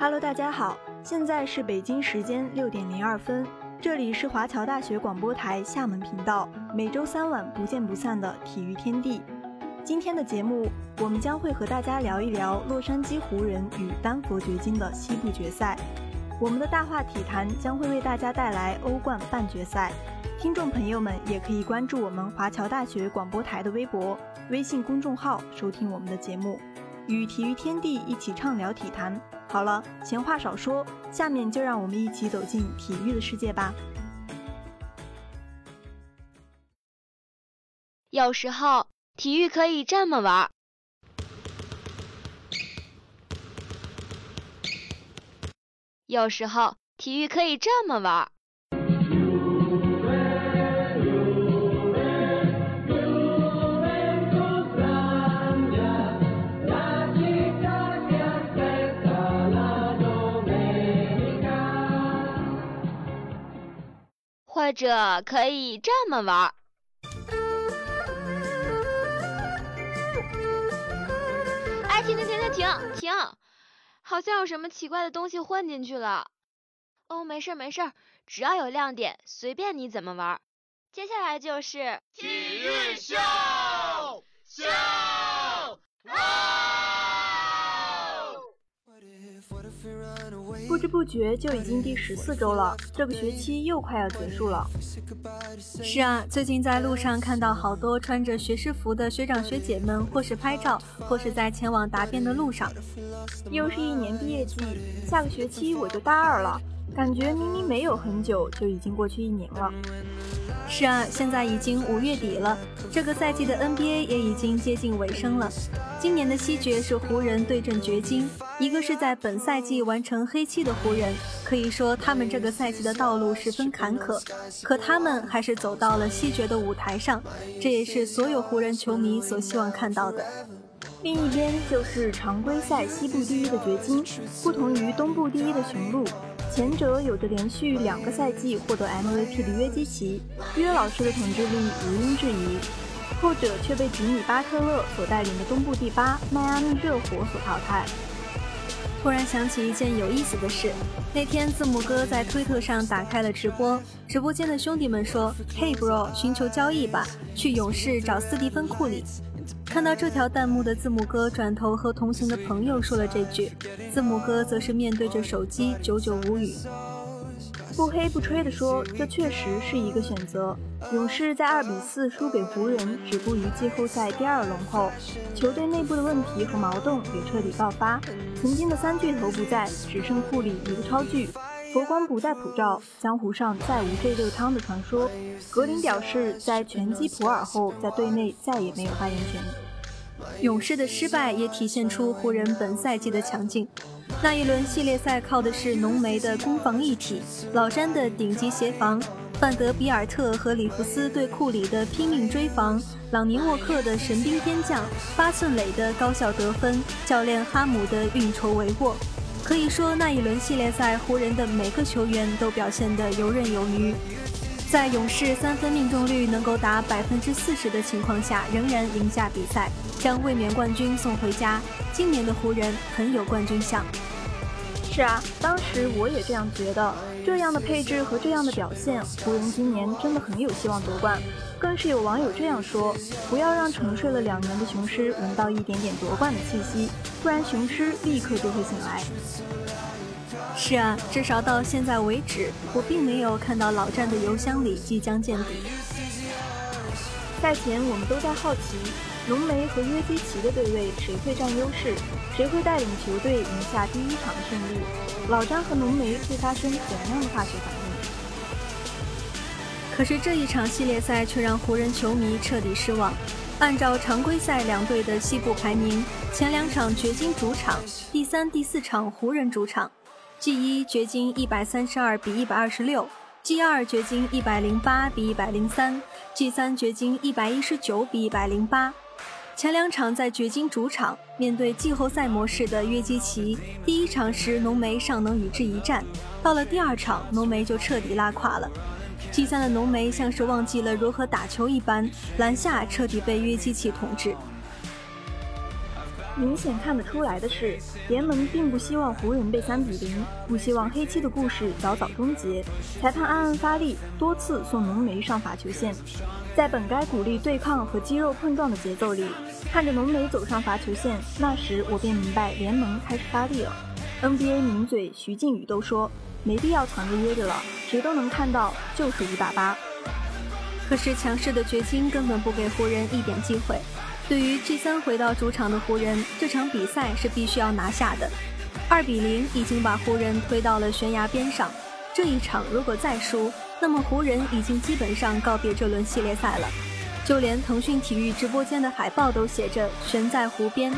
Hello，大家好，现在是北京时间六点零二分，这里是华侨大学广播台厦门频道，每周三晚不见不散的体育天地。今天的节目，我们将会和大家聊一聊洛杉矶湖人与丹佛掘金的西部决赛。我们的大话体坛将会为大家带来欧冠半决赛。听众朋友们也可以关注我们华侨大学广播台的微博、微信公众号收听我们的节目，与体育天地一起畅聊体坛。好了，闲话少说，下面就让我们一起走进体育的世界吧。有时候，体育可以这么玩儿。有时候，体育可以这么玩儿。或者可以这么玩。哎，停停停停停停！好像有什么奇怪的东西混进去了。哦，没事没事，只要有亮点，随便你怎么玩。接下来就是体育秀秀。不知不觉就已经第十四周了，这个学期又快要结束了。是啊，最近在路上看到好多穿着学士服的学长学姐们，或是拍照，或是在前往答辩的路上。又是一年毕业季，下个学期我就大二了，感觉明明没有很久，就已经过去一年了。是啊，现在已经五月底了，这个赛季的 NBA 也已经接近尾声了。今年的西决是湖人对阵掘金，一个是在本赛季完成黑七的湖人，可以说他们这个赛季的道路十分坎坷，可他们还是走到了西决的舞台上，这也是所有湖人球迷所希望看到的。另一边就是常规赛西部第一的掘金，不同于东部第一的雄鹿。前者有着连续两个赛季获得 MVP 的约基奇，约老师的统治力毋庸置疑；后者却被吉米巴特勒所带领的东部第八迈阿密热火所淘汰。突然想起一件有意思的事，那天字母哥在推特上打开了直播，直播间的兄弟们说：“Hey bro，寻求交易吧，去勇士找斯蒂芬库里。”看到这条弹幕的字母哥转头和同行的朋友说了这句，字母哥则是面对着手机久久无语。不黑不吹的说，这确实是一个选择。勇士在二比四输给湖人，止步于季后赛第二轮后，球队内部的问题和矛盾也彻底爆发。曾经的三巨头不在，只剩库里一个超巨，佛光不再普照，江湖上再无这热汤的传说。格林表示，在拳击普尔后，在队内再也没有发言权。勇士的失败也体现出湖人本赛季的强劲。那一轮系列赛靠的是浓眉的攻防一体，老詹的顶级协防，范德比尔特和里弗斯对库里的拼命追防，朗尼沃克的神兵天降，八寸垒的高效得分，教练哈姆的运筹帷幄。可以说，那一轮系列赛，湖人的每个球员都表现得游刃有余。在勇士三分命中率能够达百分之四十的情况下，仍然赢下比赛，将卫冕冠军送回家。今年的湖人很有冠军相。是啊，当时我也这样觉得。这样的配置和这样的表现，湖人今年真的很有希望夺冠。更是有网友这样说：“不要让沉睡了两年的雄狮闻到一点点夺冠的气息，不然雄狮立刻就会醒来。”是啊，至少到现在为止，我并没有看到老詹的邮箱里即将见底。赛前我们都在好奇，浓眉和约基奇的对位谁会占优势，谁会带领球队赢下第一场胜利？老詹和浓眉会发生怎样的化学反应？可是这一场系列赛却让湖人球迷彻底失望。按照常规赛两队的西部排名，前两场掘金主场，第三、第四场湖人主场。G 一掘金一百三十二比一百二十六，G 二掘金一百零八比一百零三，G 三掘金一百一十九比一百零八。前两场在掘金主场面对季后赛模式的约基奇，第一场时浓眉尚能与之一战，到了第二场浓眉就彻底拉垮了。G 三的浓眉像是忘记了如何打球一般，篮下彻底被约基奇统治。明显看得出来的是，联盟并不希望湖人被三比零，不希望黑七的故事早早终结。裁判暗暗发力，多次送浓眉上罚球线。在本该鼓励对抗和肌肉碰撞的节奏里，看着浓眉走上罚球线，那时我便明白联盟开始发力了。NBA 名嘴徐静宇都说，没必要藏着掖着了，谁都能看到，就是五打八。可是强势的掘金根本不给湖人一点机会。对于 G 三回到主场的湖人，这场比赛是必须要拿下的。二比零已经把湖人推到了悬崖边上。这一场如果再输，那么湖人已经基本上告别这轮系列赛了。就连腾讯体育直播间的海报都写着“悬在湖边”，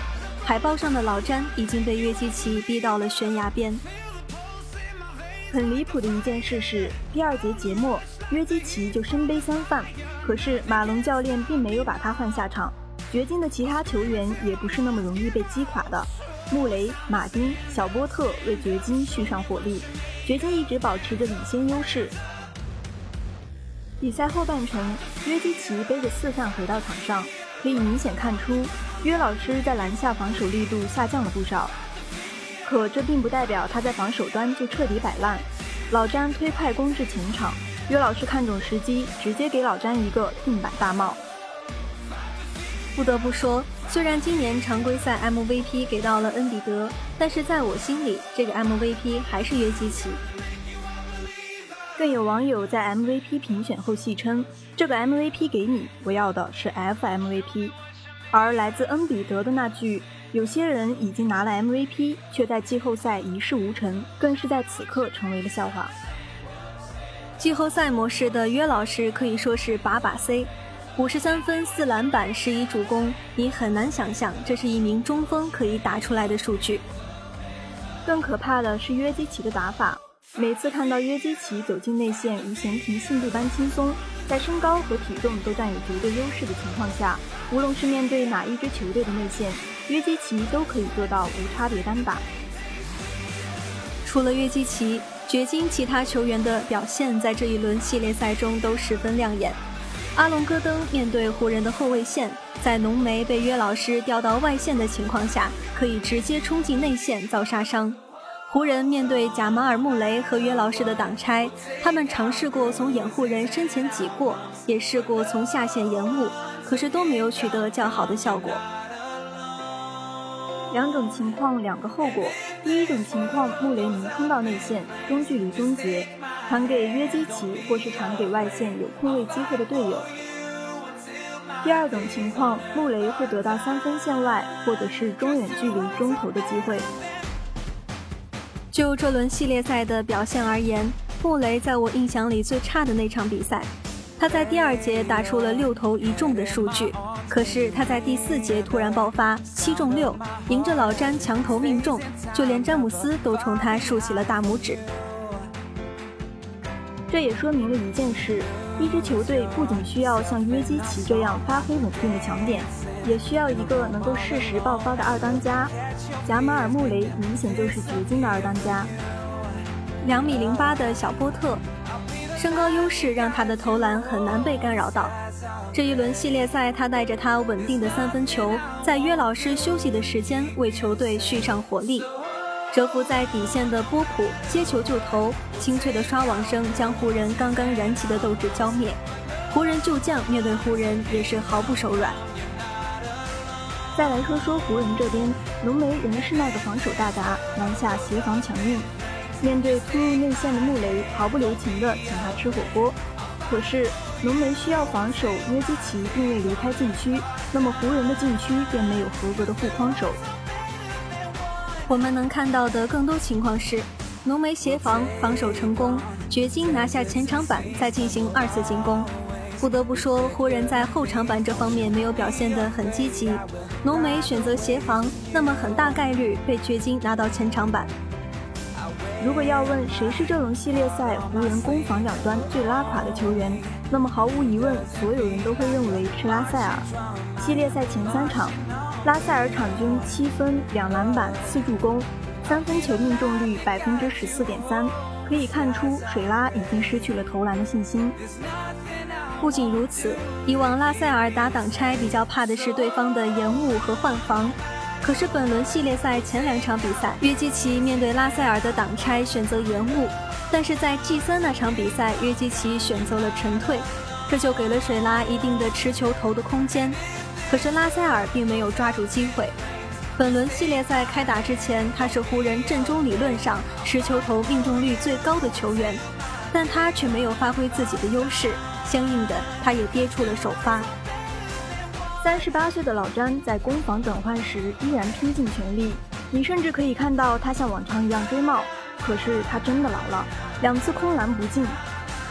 海报上的老詹已经被约基奇逼到了悬崖边。很离谱的一件事是，第二节节末，约基奇就身背三犯，可是马龙教练并没有把他换下场。掘金的其他球员也不是那么容易被击垮的，穆雷、马丁、小波特为掘金续上火力，掘金一直保持着领先优势。比赛后半程，约基奇背着四犯回到场上，可以明显看出约老师在篮下防守力度下降了不少。可这并不代表他在防守端就彻底摆烂。老詹推快攻至前场，约老师看准时机，直接给老詹一个定板大帽。不得不说，虽然今年常规赛 MVP 给到了恩比德，但是在我心里，这个 MVP 还是约基奇。更有网友在 MVP 评选后戏称：“这个 MVP 给你，我要的是 FMVP。”而来自恩比德的那句“有些人已经拿了 MVP，却在季后赛一事无成”，更是在此刻成为了笑话。季后赛模式的约老师可以说是把把 C。五十三分、四篮板、十一助攻，你很难想象这是一名中锋可以打出来的数据。更可怕的是约基奇的打法，每次看到约基奇走进内线，如闲庭信步般轻松，在身高和体重都占有绝对优势的情况下，无论是面对哪一支球队的内线，约基奇都可以做到无差别单打。除了约基奇，掘金其他球员的表现在这一轮系列赛中都十分亮眼。阿隆戈登面对湖人的后卫线，在浓眉被约老师调到外线的情况下，可以直接冲进内线遭杀伤。湖人面对贾马尔·穆雷和约老师的挡拆，他们尝试过从掩护人身前挤过，也试过从下线延误，可是都没有取得较好的效果。两种情况，两个后果。第一种情况，穆雷能冲到内线，中距离终结。传给约基奇，或是传给外线有空位机会的队友。第二种情况，穆雷会得到三分线外或者是中远距离中投的机会。就这轮系列赛的表现而言，穆雷在我印象里最差的那场比赛，他在第二节打出了六投一中的数据，可是他在第四节突然爆发，七中六，迎着老詹强投命中，就连詹姆斯都冲他竖起了大拇指。这也说明了一件事：一支球队不仅需要像约基奇这样发挥稳定的强点，也需要一个能够适时爆发的二当家。贾马尔·穆雷明显就是掘金的二当家。两米零八的小波特，身高优势让他的投篮很难被干扰到。这一轮系列赛，他带着他稳定的三分球，在约老师休息的时间为球队续上火力。蛰伏在底线的波普接球就投，清脆的刷网声将湖人刚刚燃起的斗志浇灭。湖人旧将面对湖人也是毫不手软。再来说说湖人这边，浓眉仍是那个防守大闸，篮下协防强硬。面对突入内线的穆雷，毫不留情的请他吃火锅。可是浓眉需要防守约基奇并未离开禁区，那么湖人的禁区便没有合格的护框手。我们能看到的更多情况是，浓眉协防防守成功，掘金拿下前场板，再进行二次进攻。不得不说，湖人在后场板这方面没有表现得很积极。浓眉选择协防，那么很大概率被掘金拿到前场板。如果要问谁是这轮系列赛湖人攻防两端最拉垮的球员，那么毫无疑问，所有人都会认为是拉塞尔。系列赛前三场。拉塞尔场均七分、两篮板、四助攻，三分球命中率百分之十四点三，可以看出水拉已经失去了投篮的信心。不仅如此，以往拉塞尔打挡拆比较怕的是对方的延误和换防，可是本轮系列赛前两场比赛，约基奇面对拉塞尔的挡拆选择延误，但是在 G 三那场比赛，约基奇选择了沉退，这就给了水拉一定的持球投的空间。可是拉塞尔并没有抓住机会。本轮系列赛开打之前，他是湖人阵中理论上持球投命中率最高的球员，但他却没有发挥自己的优势，相应的他也跌出了首发。三十八岁的老詹在攻防转换时依然拼尽全力，你甚至可以看到他像往常一样追帽。可是他真的老了，两次空篮不进。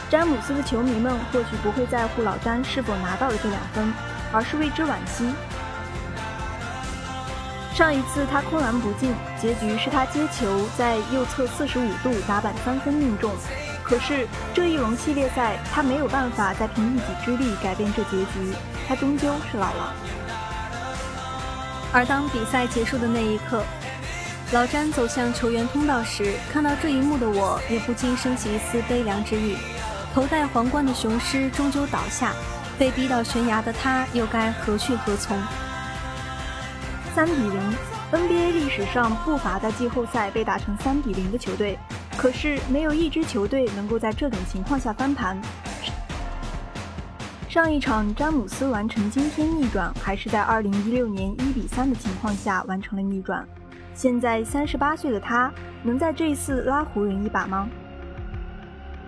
詹姆斯的球迷们或许不会在乎老詹是否拿到了这两分，而是为之惋惜。上一次他空篮不进，结局是他接球在右侧四十五度打板三分命中。可是这一轮系列赛，他没有办法再凭一己之力改变这结局，他终究是老了。而当比赛结束的那一刻，老詹走向球员通道时，看到这一幕的我，也不禁升起一丝悲凉之意。头戴皇冠的雄狮终究倒下，被逼到悬崖的他，又该何去何从？三比零，NBA 历史上不乏在季后赛被打成三比零的球队。可是没有一支球队能够在这种情况下翻盘。上一场詹姆斯完成惊天逆转，还是在2016年1比3的情况下完成了逆转。现在38岁的他，能在这一次拉湖人一把吗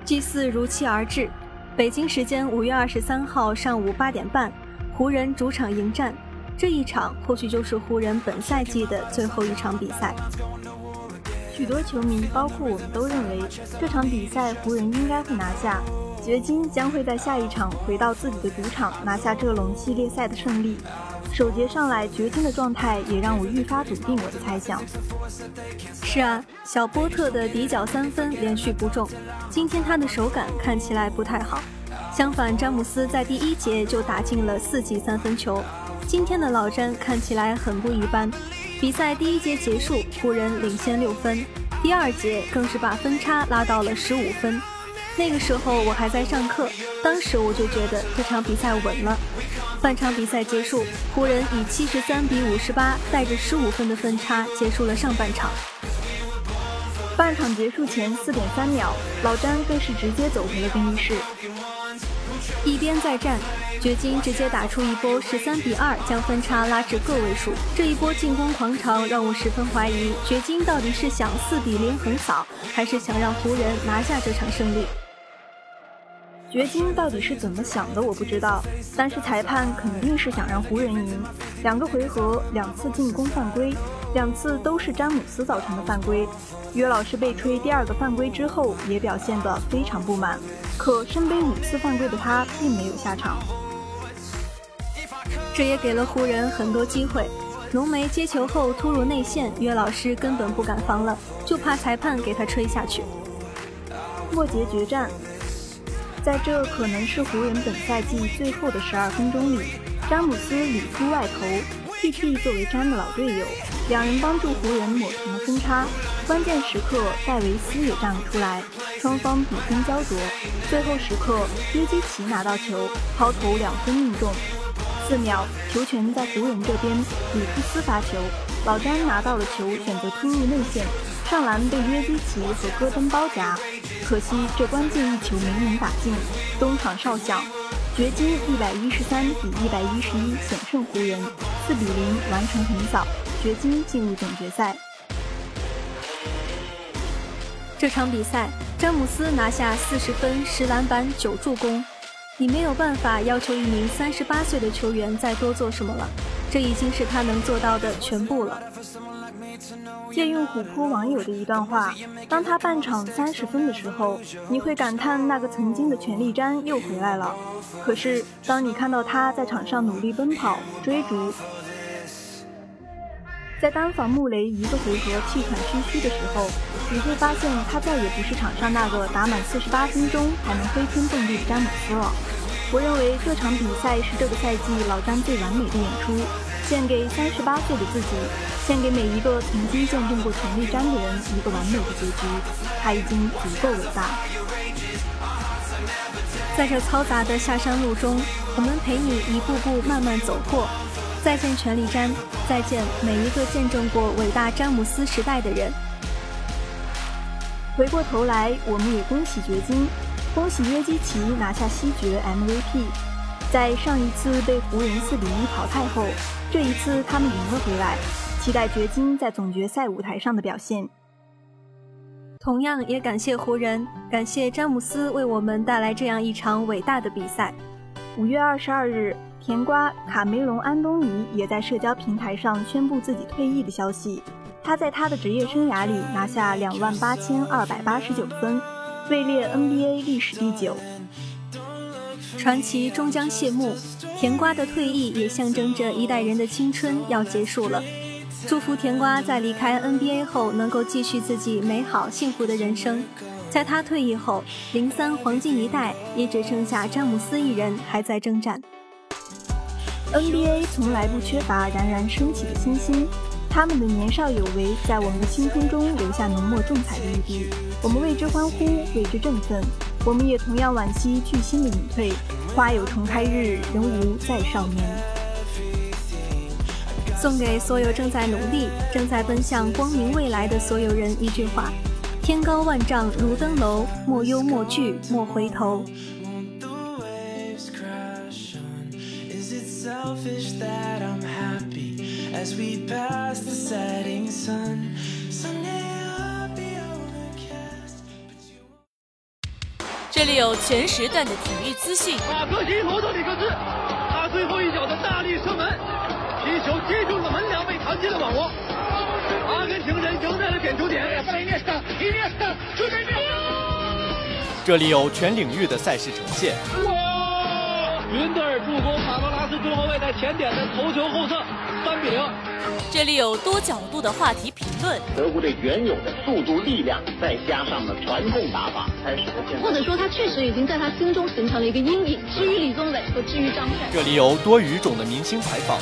？G4 如期而至，北京时间5月23号上午8点半，湖人主场迎战。这一场或许就是湖人本赛季的最后一场比赛。许多球迷，包括我们都认为这场比赛湖人应该会拿下，掘金将会在下一场回到自己的主场拿下这轮系列赛的胜利。首节上来，掘金的状态也让我愈发笃定我的猜想。是啊，小波特的底角三分连续不中，今天他的手感看起来不太好。相反，詹姆斯在第一节就打进了四记三分球，今天的老詹看起来很不一般。比赛第一节结束，湖人领先六分，第二节更是把分差拉到了十五分。那个时候我还在上课，当时我就觉得这场比赛稳了。半场比赛结束，湖人以七十三比五十八带着十五分的分差结束了上半场。半场结束前四点三秒，老詹更是直接走回了更衣室。一边再战，掘金直接打出一波十三比二，将分差拉至个位数。这一波进攻狂潮让我十分怀疑，掘金到底是想四比零横扫，还是想让湖人拿下这场胜利？掘金到底是怎么想的，我不知道。但是裁判肯定是想让湖人赢。两个回合，两次进攻犯规，两次都是詹姆斯造成的犯规。约老师被吹第二个犯规之后，也表现得非常不满。可身背五次犯规的他，并没有下场。这也给了湖人很多机会。浓眉接球后突入内线，约老师根本不敢防了，就怕裁判给他吹下去。末节决战。在这可能是湖人本赛季最后的十二分钟里，詹姆斯里突外投，T.T 作为詹的老队友，两人帮助湖人抹平了分差。关键时刻，戴维斯也站了出来，双方比分焦灼。最后时刻，约基奇拿到球，抛投两分命中。四秒，球权在湖人这边，里克斯发球，老詹拿到了球，选择突入内线，上篮被约基奇和戈登包夹。可惜这关键一球没能打进，东场哨响，掘金一百一十三比一百一十一险胜湖人，四比零完成横扫，掘金进入总决赛。这场比赛，詹姆斯拿下四十分、十篮板、九助攻，你没有办法要求一名三十八岁的球员再多做什么了，这已经是他能做到的全部了。借用虎扑网友的一段话：当他半场三十分的时候，你会感叹那个曾经的全力詹又回来了。可是当你看到他在场上努力奔跑、追逐，在单防穆雷一个回合气喘吁吁的时候，你会发现他再也不是场上那个打满四十八分钟还能飞天动地的詹姆斯了。我认为这场比赛是这个赛季老詹最完美的演出，献给三十八岁的自己。献给每一个曾经见证过全力詹的人一个完美的结局，他已经足够伟大。在这嘈杂的下山路中，我们陪你一步步慢慢走过。再见权力詹，再见每一个见证过伟大詹姆斯时代的人。回过头来，我们也恭喜掘金，恭喜约基奇拿下西决 MVP。在上一次被湖人四比一淘汰后，这一次他们赢了回来，期待掘金在总决赛舞台上的表现。同样也感谢湖人，感谢詹姆斯为我们带来这样一场伟大的比赛。五月二十二日。甜瓜卡梅隆·安东尼也在社交平台上宣布自己退役的消息。他在他的职业生涯里拿下两万八千二百八十九分，位列 NBA 历史第九。传奇终将谢幕，甜瓜的退役也象征着一代人的青春要结束了。祝福甜瓜在离开 NBA 后能够继续自己美好幸福的人生。在他退役后，零三黄金一代也只剩下詹姆斯一人还在征战。NBA 从来不缺乏冉冉升起的新星，他们的年少有为，在我们的青春中留下浓墨重彩的一笔，我们为之欢呼，为之振奋。我们也同样惋惜巨星的隐退，花有重开日，人无再少年。送给所有正在努力、正在奔向光明未来的所有人一句话：天高万丈如登楼，莫忧莫惧莫回头。这里有全时段的体育资讯。马克西罗德里克斯，他最后一脚的大力射门，皮球击中了门梁，被弹进了网窝。阿根廷人赢在了点球点。这里有全领域的赛事呈现。云德尔助攻马多拉斯中后卫在前点的头球后侧，三比零。这里有多角度的话题评论。德国队原有的速度、力量，再加上了传控打法，才使得现在。或者说，他确实已经在他心中形成了一个阴影。至于李宗伟和至于张帅，这里有多语种的明星采访。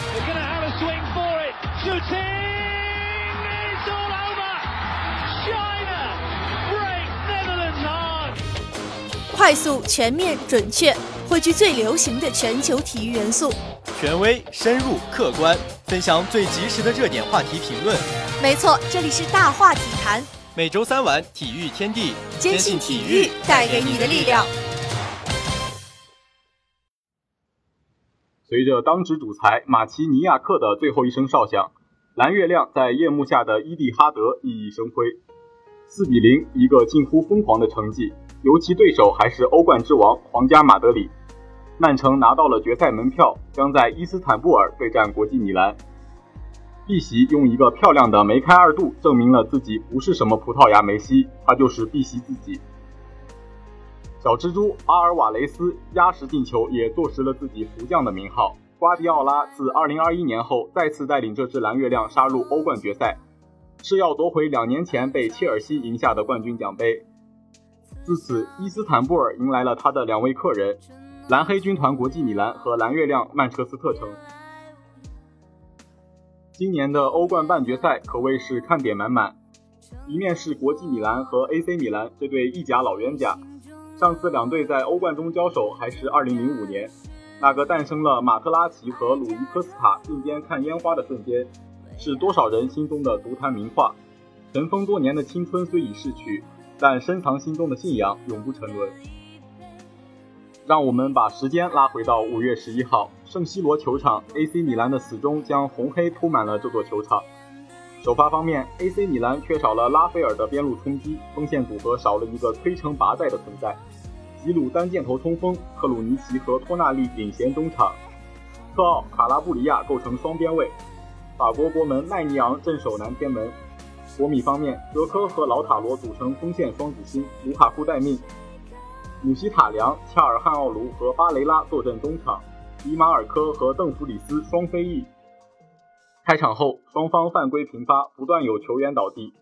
快速、全面、准确。汇聚最流行的全球体育元素，权威、深入、客观，分享最及时的热点话题评论。没错，这里是大话体坛。每周三晚，体育天地，坚信体育带给你的力量。随着当值主裁马奇尼亚克的最后一声哨响，蓝月亮在夜幕下的伊蒂哈德熠熠生辉，四比零，一个近乎疯狂的成绩，尤其对手还是欧冠之王皇家马德里。曼城拿到了决赛门票，将在伊斯坦布尔对战国际米兰。碧玺用一个漂亮的梅开二度证明了自己不是什么葡萄牙梅西，他就是碧玺自己。小蜘蛛阿尔瓦雷斯压实进球，也坐实了自己福将的名号。瓜迪奥拉自2021年后再次带领这支蓝月亮杀入欧冠决赛，是要夺回两年前被切尔西赢下的冠军奖杯。自此，伊斯坦布尔迎来了他的两位客人。蓝黑军团国际米兰和蓝月亮曼彻斯特城，今年的欧冠半决赛可谓是看点满满。一面是国际米兰和 AC 米兰这对意甲老冤家，上次两队在欧冠中交手还是2005年，那个诞生了马特拉齐和鲁伊科斯塔并肩看烟花的瞬间，是多少人心中的足坛名画。尘封多年的青春虽已逝去，但深藏心中的信仰永不沉沦。让我们把时间拉回到五月十一号，圣西罗球场，AC 米兰的死忠将红黑铺满了这座球场。首发方面，AC 米兰缺少了拉斐尔的边路冲击，锋线组合少了一个摧城拔寨的存在。吉鲁单箭头冲锋，克鲁尼奇和托纳利领衔中场，特奥卡拉布里亚构成双边卫，法国国门麦尼昂镇守南天门。国米方面，德科和老塔罗组成锋线双子星，卢卡库待命。姆希塔良、恰尔汗奥卢和巴雷拉坐镇中场，迪马尔科和邓弗里斯双飞翼。开场后，双方犯规频发，不断有球员倒地。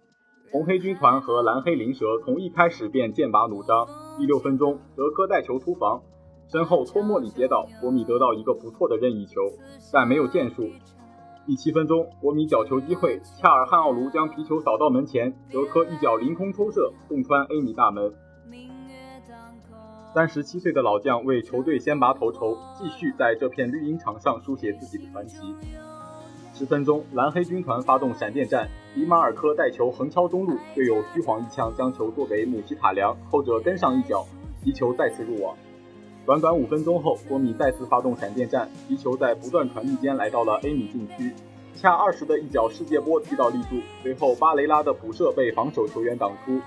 红黑军团和蓝黑灵蛇从一开始便剑拔弩张。第六分钟，德科带球突防，身后托莫里接到，国米得到一个不错的任意球，但没有建树。第七分钟，国米角球机会，恰尔汗奥卢将皮球扫到门前，德科一脚凌空抽射，洞穿 A 米大门。三十七岁的老将为球队先拔头筹，继续在这片绿茵场上书写自己的传奇。十分钟，蓝黑军团发动闪电战，迪马尔科带球横敲中路，队友虚晃一枪将球做给姆希塔良，后者跟上一脚，皮球再次入网。短短五分钟后，国米再次发动闪电战，皮球在不断传递间来到了 A 米禁区，恰二十的一脚世界波踢到立柱，随后巴雷拉的补射被防守球员挡出，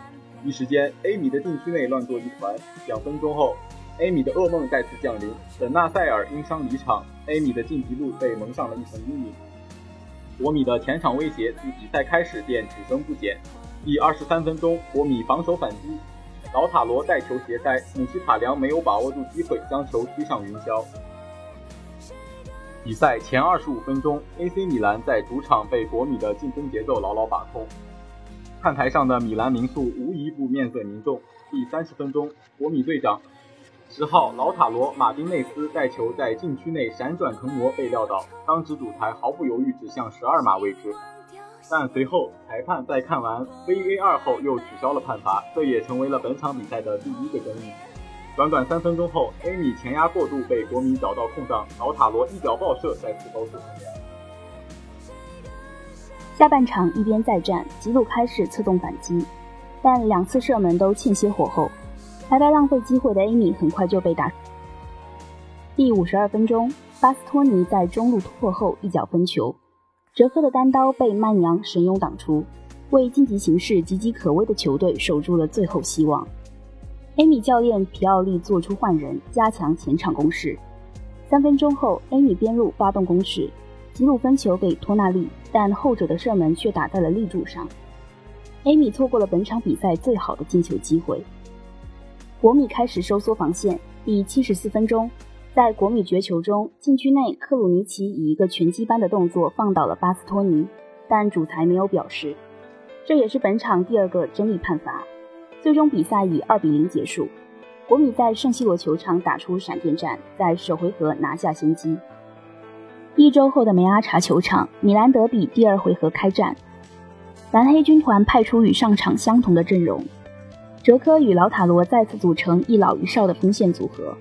一时间 A 米的禁区内乱作一团。两分钟后。艾米的噩梦再次降临，本纳塞尔因伤离场，艾米的晋级路被蒙上了一层阴影。国米的前场威胁自比赛开始便只增不减。第二十三分钟，国米防守反击，老塔罗带球斜塞，姆希塔良没有把握住机会将球踢上云霄。比赛前二十五分钟，AC 米兰在主场被国米的进攻节奏牢牢把控，看台上的米兰名宿无一不面色凝重。第三十分钟，国米队长。十号老塔罗马丁内斯带球在禁区内闪转腾挪被撂倒，当值主裁毫不犹豫指向十二码位置，但随后裁判在看完 VAR 后又取消了判罚，这也成为了本场比赛的第一个争议。短短三分钟后，A 米前压过度被国米找到空档，老塔罗一脚爆射再次高射成功。下半场一边再战，吉鲁开始策动反击，但两次射门都欠些火候。白白浪费机会的 Amy 很快就被打。第五十二分钟，巴斯托尼在中路突破后一脚分球，哲科的单刀被曼尼昂神勇挡出，为晋级形势岌岌可危的球队守住了最后希望。Amy 教练皮奥利做出换人，加强前场攻势。三分钟后，Amy 边路发动攻势，吉鲁分球给托纳利，但后者的射门却打在了立柱上。A 米错过了本场比赛最好的进球机会。国米开始收缩防线。第七十四分钟，在国米绝球中，禁区内克鲁尼奇以一个拳击般的动作放倒了巴斯托尼，但主裁没有表示。这也是本场第二个争议判罚。最终比赛以二比零结束。国米在圣西罗球场打出闪电战，在首回合拿下先机。一周后的梅阿查球场，米兰德比第二回合开战，蓝黑军团派出与上场相同的阵容。哲科与老塔罗再次组成一老一少的锋线组合，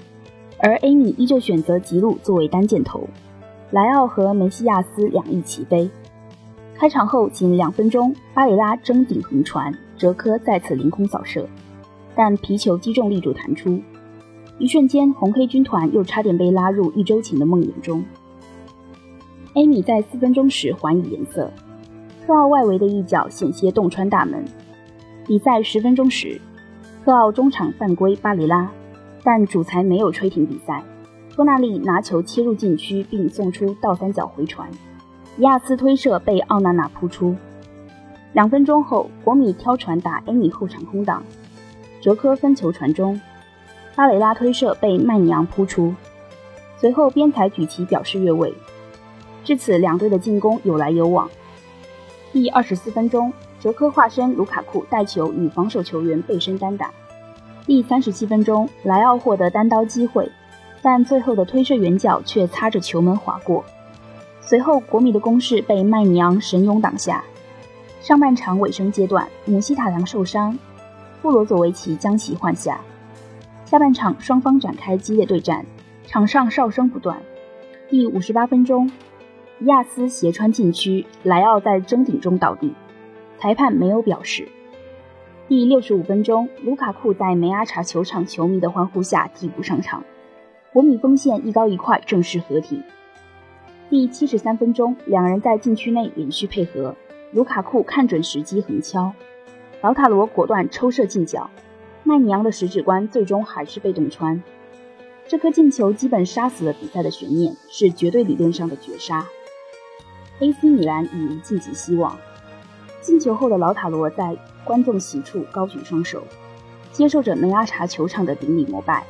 而 A 米依旧选择吉鲁作为单箭头，莱奥和梅西亚斯两翼齐飞。开场后仅两分钟，巴里拉争顶横传，哲科再次凌空扫射，但皮球击中立柱弹出。一瞬间，红黑军团又差点被拉入一周前的梦魇中。艾米在四分钟时还以颜色，特奥外围的一脚险些洞穿大门。比赛十分钟时。特奥中场犯规巴雷拉，但主裁没有吹停比赛。托纳利拿球切入禁区，并送出倒三角回传，迪亚斯推射被奥纳纳扑出。两分钟后，国米挑传打艾米后场空档，哲科分球传中，巴雷拉推射被曼尼昂扑出。随后边裁举旗表示越位。至此，两队的进攻有来有往。第二十四分钟。哲科化身卢卡库带球与防守球员背身单打。第三十七分钟，莱奥获得单刀机会，但最后的推射远角却擦着球门划过。随后，国米的攻势被麦尼昂神勇挡下。上半场尾声阶段，姆希塔良受伤，布罗佐维奇将其换下。下半场双方展开激烈对战，场上哨声不断。第五十八分钟，亚斯斜穿禁区，莱奥在争顶中倒地。裁判没有表示。第六十五分钟，卢卡库在梅阿查球场球迷的欢呼下替补上场，国米锋线一高一快正式合体。第七十三分钟，两人在禁区内连续配合，卢卡库看准时机横敲，劳塔罗果断抽射进角，麦尼昂的十指关最终还是被洞穿。这颗进球基本杀死了比赛的悬念，是绝对理论上的绝杀。AC 米兰已无晋级希望。进球后的老塔罗在观众席处高举双手，接受着梅阿查球场的顶礼膜拜。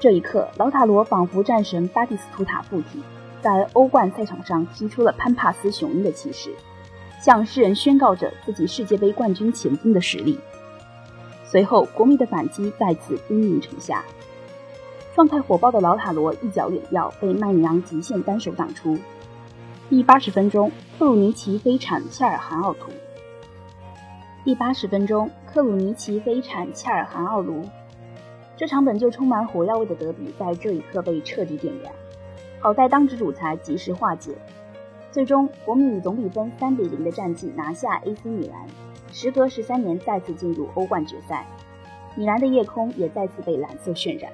这一刻，老塔罗仿佛战神巴蒂斯图塔附体，在欧冠赛场上踢出了潘帕斯雄鹰的气势，向世人宣告着自己世界杯冠军前进的实力。随后，国米的反击再次兵临城下，状态火爆的老塔罗一脚远吊被曼尼昂极限单手挡出。第八十分钟，克鲁尼奇飞铲切尔韩奥图。第八十分钟，克鲁尼奇飞铲切尔韩奥卢。这场本就充满火药味的德比，在这一刻被彻底点燃。好在当值主裁及时化解。最终国米以总比分三比零的战绩拿下 AC 米兰，时隔十三年再次进入欧冠决赛，米兰的夜空也再次被蓝色渲染。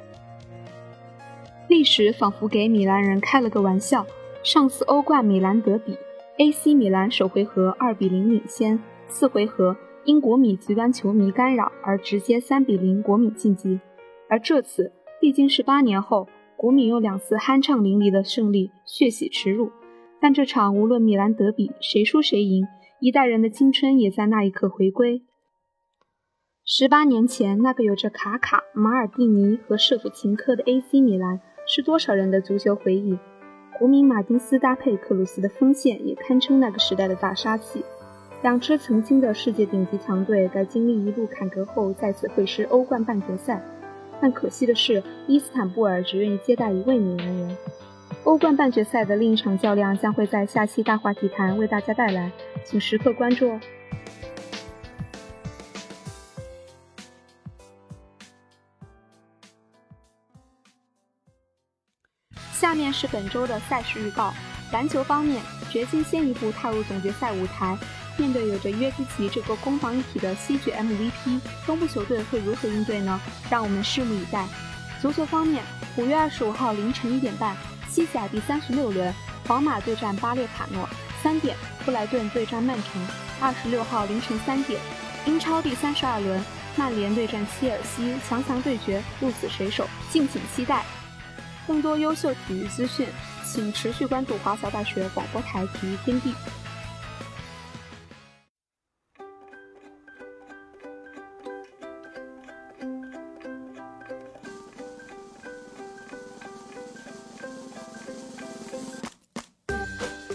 历史仿佛给米兰人开了个玩笑，上次欧冠米兰德比，AC 米兰首回合二比零领先，次回合因国米极端球迷干扰而直接三比零国米晋级，而这次毕竟是八年后。国米用两次酣畅淋漓的胜利血洗耻辱，但这场无论米兰德比谁输谁赢，一代人的青春也在那一刻回归。十八年前，那个有着卡卡、马尔蒂尼和舍甫琴科的 AC 米兰，是多少人的足球回忆。国民马丁斯搭配克鲁斯的锋线，也堪称那个时代的大杀器。两支曾经的世界顶级强队，在经历一路坎坷后，再次会师欧冠半决赛。但可惜的是，伊斯坦布尔只愿意接待一位米兰人。欧冠半决赛的另一场较量将会在下期大话题谈为大家带来，请时刻关注哦。下面是本周的赛事预告。篮球方面，掘金先一步踏入总决赛舞台。面对有着约基奇这个攻防一体的西决 MVP，东部球队会如何应对呢？让我们拭目以待。足球方面，五月二十五号凌晨一点半，西甲第三十六轮，皇马对战巴列卡诺；三点，布莱顿对战曼城。二十六号凌晨三点，英超第三十二轮，曼联对战切尔西，强强对决，鹿死谁手？敬请期待。更多优秀体育资讯，请持续关注华侨大学广播台体育天地。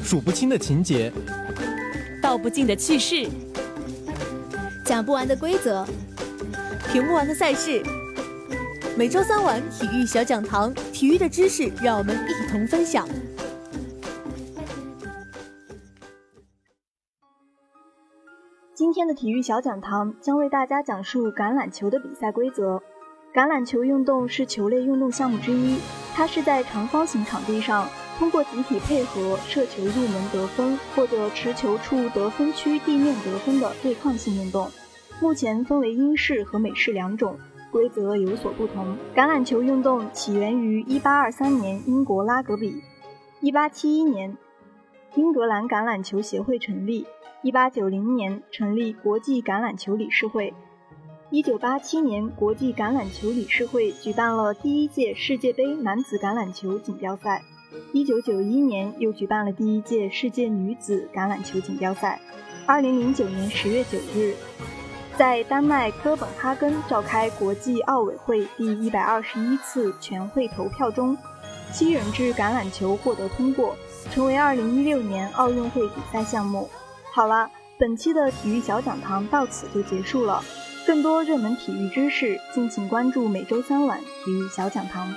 数不清的情节，道不尽的趣事，讲不完的规则，评不完的赛事。每周三晚体育小讲堂，体育的知识让我们一同分享。今天的体育小讲堂将为大家讲述橄榄球的比赛规则。橄榄球运动是球类运动项目之一，它是在长方形场地上。通过集体配合射球入门得分，或者持球处得分区地面得分的对抗性运动。目前分为英式和美式两种，规则有所不同。橄榄球运动起源于1823年英国拉格比，1871年英格兰橄榄球协会成立，1890年成立国际橄榄球理事会，1987年国际橄榄球理事会举办了第一届世界杯男子橄榄球锦标赛。一九九一年又举办了第一届世界女子橄榄球锦标赛。二零零九年十月九日，在丹麦哥本哈根召开国际奥委会第一百二十一次全会投票中，七人制橄榄球获得通过，成为二零一六年奥运会比赛项目。好了，本期的体育小讲堂到此就结束了。更多热门体育知识，敬请关注每周三晚体育小讲堂。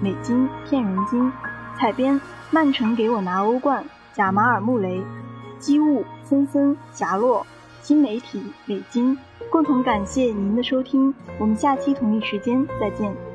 美金骗人精，采编曼城给我拿欧冠，贾马尔穆雷，机务森森霞洛，新媒体美金，共同感谢您的收听，我们下期同一时间再见。